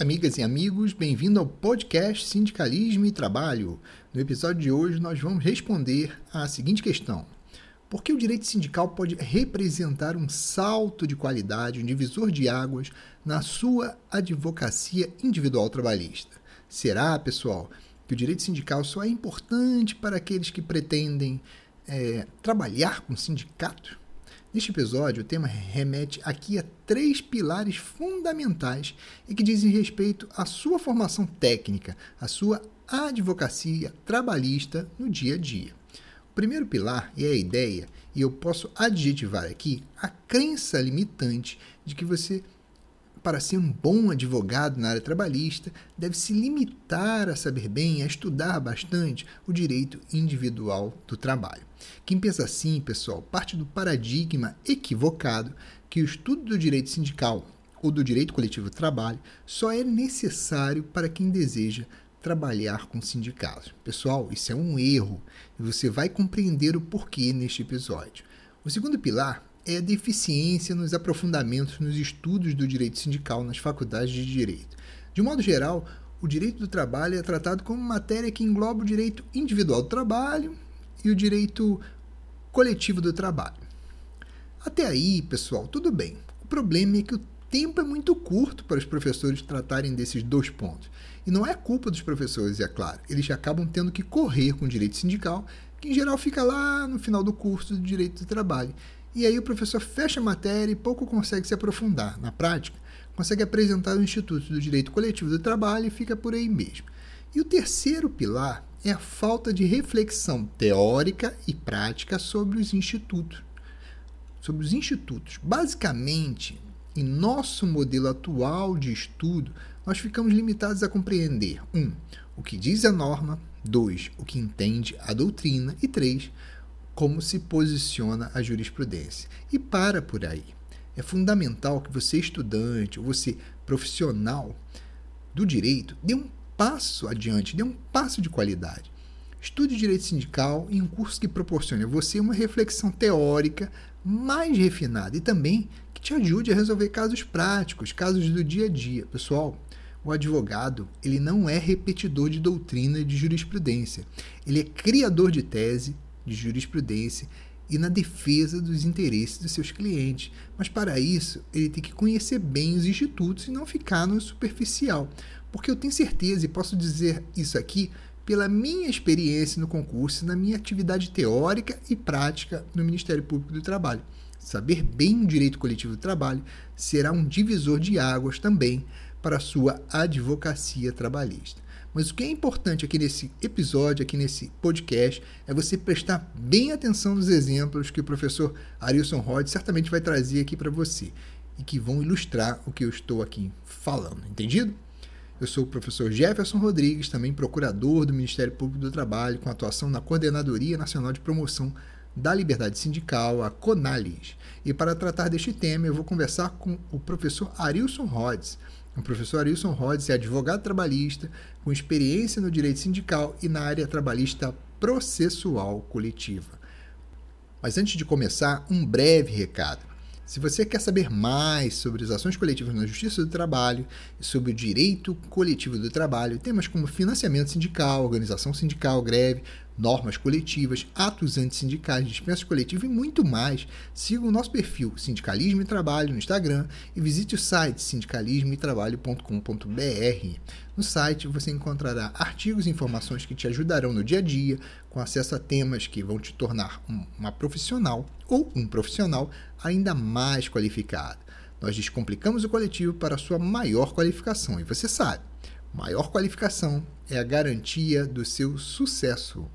amigas e amigos, bem-vindo ao podcast Sindicalismo e Trabalho. No episódio de hoje, nós vamos responder à seguinte questão: Por que o direito sindical pode representar um salto de qualidade, um divisor de águas na sua advocacia individual trabalhista? Será, pessoal, que o direito sindical só é importante para aqueles que pretendem é, trabalhar com sindicato? Neste episódio, o tema remete aqui a três pilares fundamentais e que dizem respeito à sua formação técnica, à sua advocacia trabalhista no dia a dia. O primeiro pilar é a ideia, e eu posso adjetivar aqui a crença limitante de que você para ser um bom advogado na área trabalhista, deve se limitar a saber bem, a estudar bastante o direito individual do trabalho. Quem pensa assim, pessoal, parte do paradigma equivocado que o estudo do direito sindical ou do direito coletivo do trabalho só é necessário para quem deseja trabalhar com sindicatos. Pessoal, isso é um erro e você vai compreender o porquê neste episódio. O segundo pilar é deficiência nos aprofundamentos nos estudos do direito sindical nas faculdades de direito. De modo geral, o direito do trabalho é tratado como matéria que engloba o direito individual do trabalho e o direito coletivo do trabalho. Até aí, pessoal, tudo bem. O problema é que o tempo é muito curto para os professores tratarem desses dois pontos. E não é culpa dos professores, é claro. Eles acabam tendo que correr com o direito sindical, que em geral fica lá no final do curso do direito do trabalho. E aí o professor fecha a matéria e pouco consegue se aprofundar. Na prática, consegue apresentar o Instituto do Direito Coletivo do Trabalho e fica por aí mesmo. E o terceiro pilar é a falta de reflexão teórica e prática sobre os institutos. Sobre os institutos. Basicamente, em nosso modelo atual de estudo, nós ficamos limitados a compreender: 1. Um, o que diz a norma, 2. o que entende a doutrina e 3 como se posiciona a jurisprudência. E para por aí. É fundamental que você, estudante, ou você, profissional do direito, dê um passo adiante, dê um passo de qualidade. Estude direito sindical em um curso que proporcione a você uma reflexão teórica mais refinada e também que te ajude a resolver casos práticos, casos do dia a dia. Pessoal, o advogado ele não é repetidor de doutrina de jurisprudência. Ele é criador de tese, de jurisprudência e na defesa dos interesses dos seus clientes. Mas para isso, ele tem que conhecer bem os institutos e não ficar no superficial. Porque eu tenho certeza, e posso dizer isso aqui, pela minha experiência no concurso, na minha atividade teórica e prática no Ministério Público do Trabalho. Saber bem o direito coletivo do trabalho será um divisor de águas também para a sua advocacia trabalhista. Mas o que é importante aqui nesse episódio, aqui nesse podcast, é você prestar bem atenção nos exemplos que o professor Arilson Rod certamente vai trazer aqui para você e que vão ilustrar o que eu estou aqui falando, entendido? Eu sou o professor Jefferson Rodrigues, também procurador do Ministério Público do Trabalho, com atuação na Coordenadoria Nacional de Promoção da Liberdade Sindical, a CONALIS. E para tratar deste tema, eu vou conversar com o professor Arilson Rhodes, o professor Arilson Rhodes é advogado trabalhista, com experiência no direito sindical e na área trabalhista processual coletiva. Mas antes de começar, um breve recado. Se você quer saber mais sobre as ações coletivas na Justiça do Trabalho sobre o direito coletivo do trabalho, temas como financiamento sindical, organização sindical, greve, normas coletivas, atos antissindicais, dispensa coletiva e muito mais, siga o nosso perfil Sindicalismo e Trabalho no Instagram e visite o site sindicalismoetrabalho.com.br. No site você encontrará artigos e informações que te ajudarão no dia a dia, com acesso a temas que vão te tornar uma profissional ou um profissional ainda mais qualificado. Nós descomplicamos o coletivo para sua maior qualificação e você sabe, maior qualificação é a garantia do seu sucesso.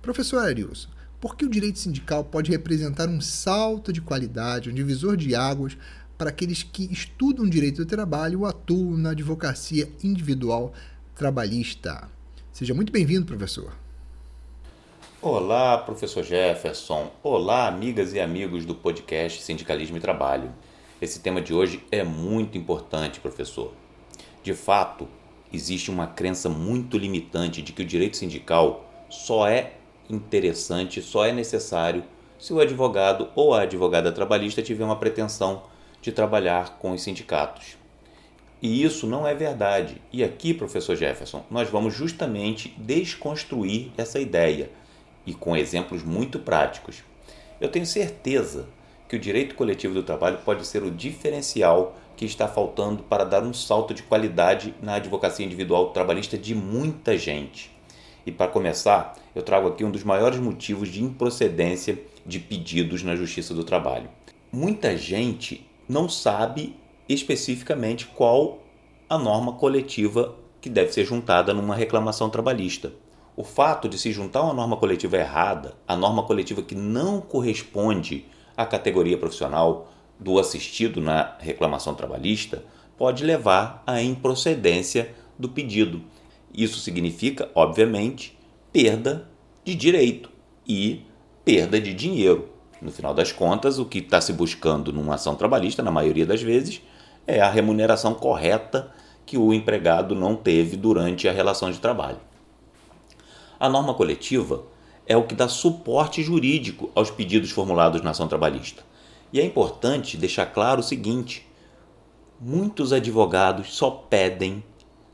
Professor Arilson, por que o direito sindical pode representar um salto de qualidade, um divisor de águas para aqueles que estudam direito do trabalho ou atuam na advocacia individual trabalhista? Seja muito bem-vindo, professor. Olá, professor Jefferson. Olá, amigas e amigos do podcast Sindicalismo e Trabalho. Esse tema de hoje é muito importante, professor. De fato, existe uma crença muito limitante de que o direito sindical só é interessante, só é necessário se o advogado ou a advogada trabalhista tiver uma pretensão de trabalhar com os sindicatos. E isso não é verdade. E aqui, professor Jefferson, nós vamos justamente desconstruir essa ideia e com exemplos muito práticos. Eu tenho certeza que o direito coletivo do trabalho pode ser o diferencial que está faltando para dar um salto de qualidade na advocacia individual trabalhista de muita gente. E para começar, eu trago aqui um dos maiores motivos de improcedência de pedidos na Justiça do Trabalho. Muita gente não sabe especificamente qual a norma coletiva que deve ser juntada numa reclamação trabalhista. O fato de se juntar uma norma coletiva errada, a norma coletiva que não corresponde à categoria profissional do assistido na reclamação trabalhista, pode levar à improcedência do pedido. Isso significa, obviamente, perda de direito e perda de dinheiro. No final das contas, o que está se buscando numa ação trabalhista, na maioria das vezes, é a remuneração correta que o empregado não teve durante a relação de trabalho. A norma coletiva é o que dá suporte jurídico aos pedidos formulados na ação trabalhista. E é importante deixar claro o seguinte: muitos advogados só pedem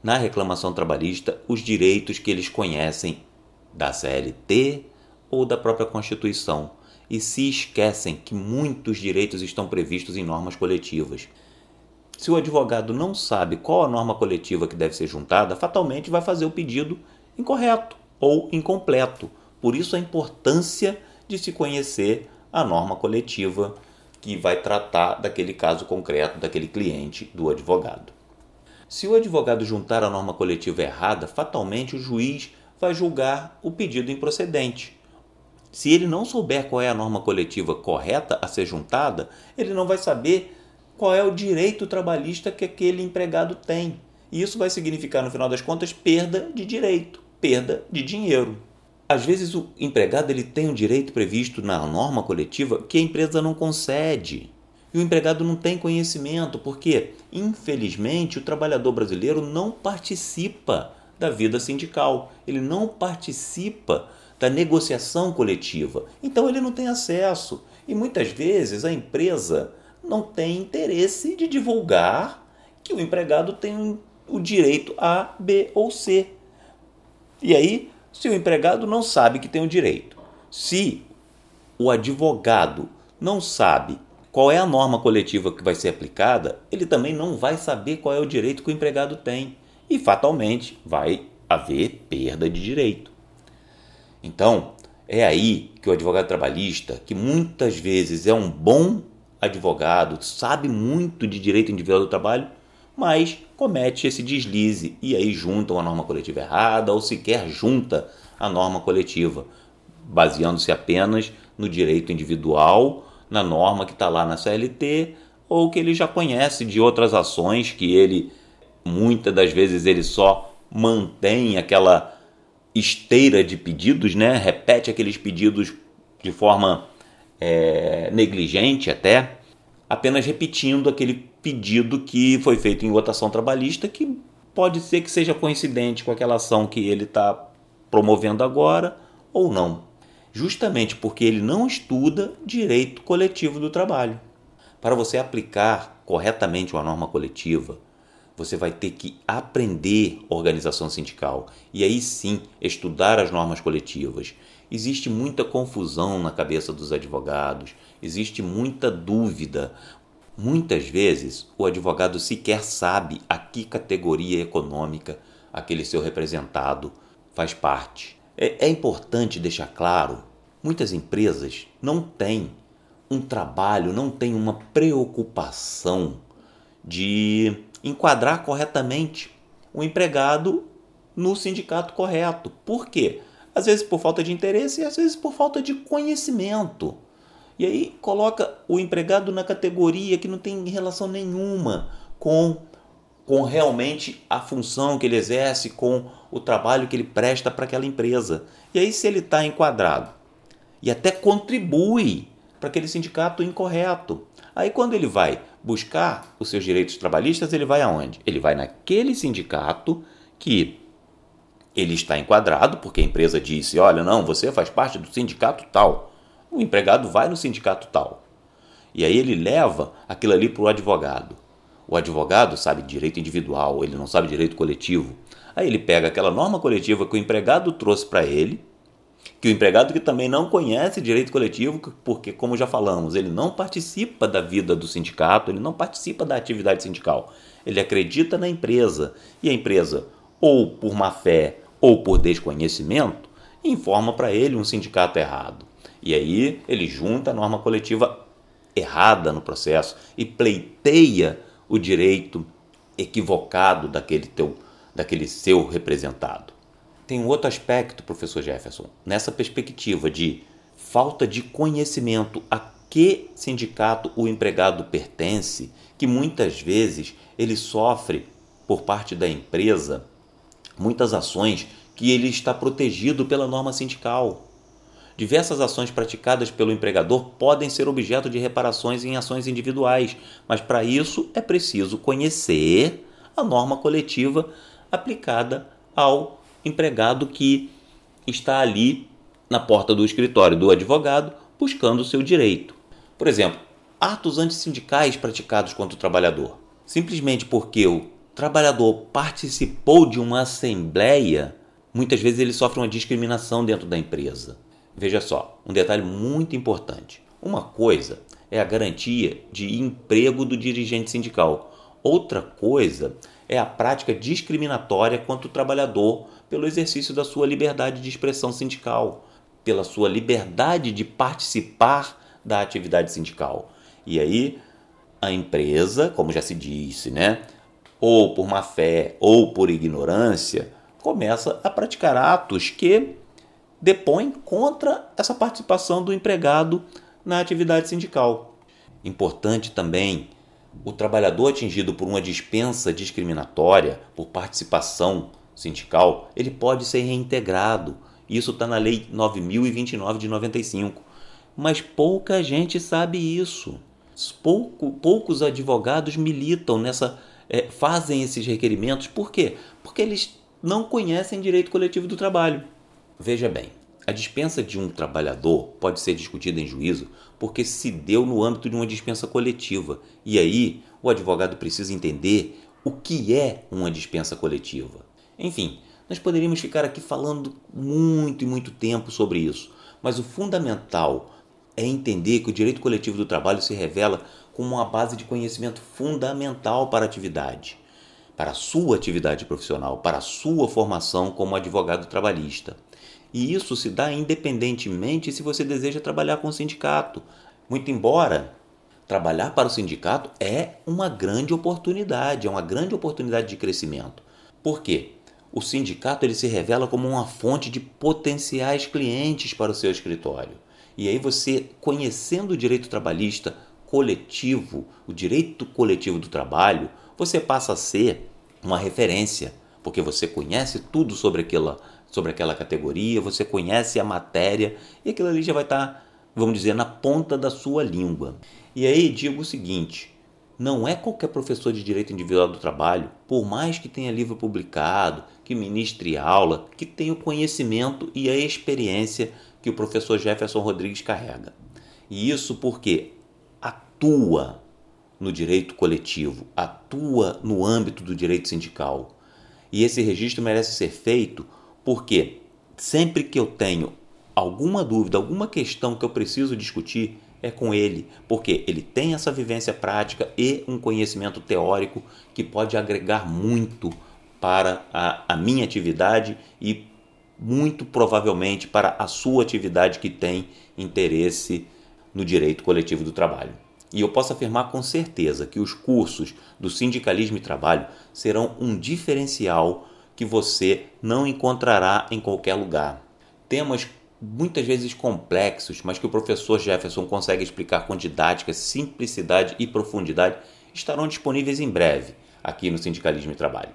na reclamação trabalhista os direitos que eles conhecem da CLT ou da própria Constituição e se esquecem que muitos direitos estão previstos em normas coletivas. Se o advogado não sabe qual a norma coletiva que deve ser juntada, fatalmente vai fazer o pedido incorreto ou incompleto. Por isso a importância de se conhecer a norma coletiva que vai tratar daquele caso concreto, daquele cliente do advogado. Se o advogado juntar a norma coletiva errada, fatalmente o juiz vai julgar o pedido improcedente. Se ele não souber qual é a norma coletiva correta a ser juntada, ele não vai saber qual é o direito trabalhista que aquele empregado tem. E isso vai significar, no final das contas, perda de direito, perda de dinheiro. Às vezes o empregado ele tem um direito previsto na norma coletiva que a empresa não concede. E o empregado não tem conhecimento, porque, infelizmente, o trabalhador brasileiro não participa da vida sindical, ele não participa da negociação coletiva. Então ele não tem acesso. E muitas vezes a empresa não tem interesse de divulgar que o empregado tem o direito A, B ou C. E aí, se o empregado não sabe que tem o direito, se o advogado não sabe qual é a norma coletiva que vai ser aplicada, ele também não vai saber qual é o direito que o empregado tem e fatalmente vai haver perda de direito. Então, é aí que o advogado trabalhista, que muitas vezes é um bom advogado, sabe muito de direito individual do trabalho, mas comete esse deslize e aí junta uma norma coletiva errada ou sequer junta a norma coletiva, baseando-se apenas no direito individual, na norma que está lá na CLT ou que ele já conhece de outras ações que ele muitas das vezes ele só mantém aquela esteira de pedidos, né? repete aqueles pedidos de forma é, negligente até, apenas repetindo aquele pedido que foi feito em votação trabalhista, que pode ser que seja coincidente com aquela ação que ele está promovendo agora ou não. Justamente porque ele não estuda direito coletivo do trabalho. Para você aplicar corretamente uma norma coletiva, você vai ter que aprender organização sindical e aí sim estudar as normas coletivas. Existe muita confusão na cabeça dos advogados, existe muita dúvida. Muitas vezes o advogado sequer sabe a que categoria econômica aquele seu representado faz parte. É, é importante deixar claro: muitas empresas não têm um trabalho, não têm uma preocupação de enquadrar corretamente o empregado no sindicato correto. Por quê? Às vezes por falta de interesse e às vezes por falta de conhecimento. E aí coloca o empregado na categoria que não tem relação nenhuma com, com realmente a função que ele exerce, com o trabalho que ele presta para aquela empresa. E aí, se ele está enquadrado e até contribui para aquele sindicato incorreto, aí quando ele vai buscar os seus direitos trabalhistas, ele vai aonde? Ele vai naquele sindicato que ele está enquadrado, porque a empresa disse: olha, não, você faz parte do sindicato tal. O empregado vai no sindicato tal. E aí ele leva aquilo ali para o advogado. O advogado sabe direito individual, ele não sabe direito coletivo. Aí ele pega aquela norma coletiva que o empregado trouxe para ele, que o empregado que também não conhece direito coletivo, porque, como já falamos, ele não participa da vida do sindicato, ele não participa da atividade sindical. Ele acredita na empresa e a empresa, ou por má fé ou por desconhecimento, informa para ele um sindicato errado. E aí ele junta a norma coletiva errada no processo e pleiteia o direito equivocado daquele, teu, daquele seu representado. Tem um outro aspecto, professor Jefferson, nessa perspectiva de falta de conhecimento a que sindicato o empregado pertence, que muitas vezes ele sofre por parte da empresa muitas ações que ele está protegido pela norma sindical. Diversas ações praticadas pelo empregador podem ser objeto de reparações em ações individuais, mas para isso é preciso conhecer a norma coletiva aplicada ao empregado que está ali na porta do escritório do advogado buscando o seu direito. Por exemplo, atos antissindicais praticados contra o trabalhador. Simplesmente porque o trabalhador participou de uma assembleia, muitas vezes ele sofre uma discriminação dentro da empresa. Veja só, um detalhe muito importante. Uma coisa é a garantia de emprego do dirigente sindical. Outra coisa é a prática discriminatória contra o trabalhador pelo exercício da sua liberdade de expressão sindical, pela sua liberdade de participar da atividade sindical. E aí, a empresa, como já se disse, né, ou por má fé ou por ignorância, começa a praticar atos que depõe contra essa participação do empregado na atividade sindical. Importante também, o trabalhador atingido por uma dispensa discriminatória por participação sindical, ele pode ser reintegrado. Isso está na Lei 9029 de 95. Mas pouca gente sabe isso. Pouco, poucos advogados militam nessa, é, fazem esses requerimentos. Por quê? Porque eles não conhecem direito coletivo do trabalho. Veja bem, a dispensa de um trabalhador pode ser discutida em juízo porque se deu no âmbito de uma dispensa coletiva. E aí, o advogado precisa entender o que é uma dispensa coletiva. Enfim, nós poderíamos ficar aqui falando muito e muito tempo sobre isso, mas o fundamental é entender que o direito coletivo do trabalho se revela como uma base de conhecimento fundamental para a atividade para a sua atividade profissional, para a sua formação como advogado trabalhista. E isso se dá independentemente se você deseja trabalhar com o sindicato. Muito embora trabalhar para o sindicato é uma grande oportunidade, é uma grande oportunidade de crescimento. Por quê? O sindicato ele se revela como uma fonte de potenciais clientes para o seu escritório. E aí você, conhecendo o direito trabalhista coletivo, o direito coletivo do trabalho, você passa a ser uma referência, porque você conhece tudo sobre aquela, sobre aquela categoria, você conhece a matéria e aquilo ali já vai estar, tá, vamos dizer, na ponta da sua língua. E aí digo o seguinte: não é qualquer professor de direito individual do trabalho, por mais que tenha livro publicado, que ministre aula, que tenha o conhecimento e a experiência que o professor Jefferson Rodrigues carrega. E isso porque atua no direito coletivo, atua no âmbito do direito sindical. E esse registro merece ser feito porque sempre que eu tenho alguma dúvida, alguma questão que eu preciso discutir, é com ele, porque ele tem essa vivência prática e um conhecimento teórico que pode agregar muito para a, a minha atividade e muito provavelmente para a sua atividade que tem interesse no direito coletivo do trabalho. E eu posso afirmar com certeza que os cursos do Sindicalismo e Trabalho serão um diferencial que você não encontrará em qualquer lugar. Temas muitas vezes complexos, mas que o professor Jefferson consegue explicar com didática, simplicidade e profundidade, estarão disponíveis em breve aqui no Sindicalismo e Trabalho.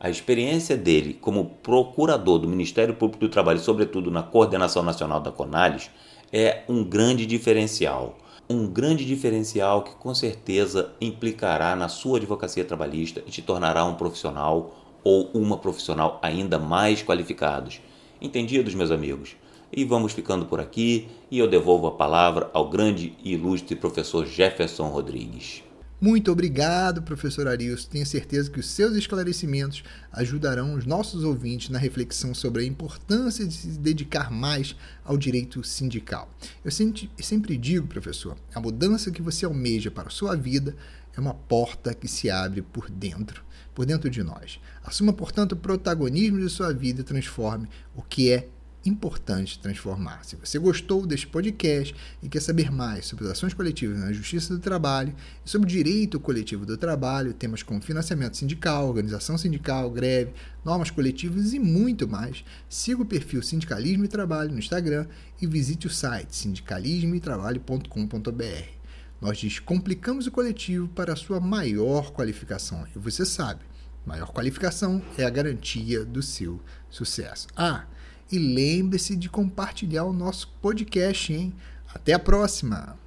A experiência dele como procurador do Ministério Público do Trabalho, sobretudo na coordenação nacional da Conales, é um grande diferencial um grande diferencial que com certeza implicará na sua advocacia trabalhista e te tornará um profissional ou uma profissional ainda mais qualificados. Entendidos, meus amigos? E vamos ficando por aqui e eu devolvo a palavra ao grande e ilustre professor Jefferson Rodrigues. Muito obrigado, professor Arilson. Tenho certeza que os seus esclarecimentos ajudarão os nossos ouvintes na reflexão sobre a importância de se dedicar mais ao direito sindical. Eu sempre digo, professor, a mudança que você almeja para a sua vida é uma porta que se abre por dentro, por dentro de nós. Assuma, portanto, o protagonismo de sua vida e transforme o que é importante transformar. Se você gostou deste podcast e quer saber mais sobre as ações coletivas na Justiça do Trabalho sobre o direito coletivo do trabalho, temas como financiamento sindical, organização sindical, greve, normas coletivas e muito mais, siga o perfil Sindicalismo e Trabalho no Instagram e visite o site sindicalismoetrabalho.com.br. Nós descomplicamos o coletivo para a sua maior qualificação. E você sabe, maior qualificação é a garantia do seu sucesso. Ah, e lembre-se de compartilhar o nosso podcast, hein? Até a próxima!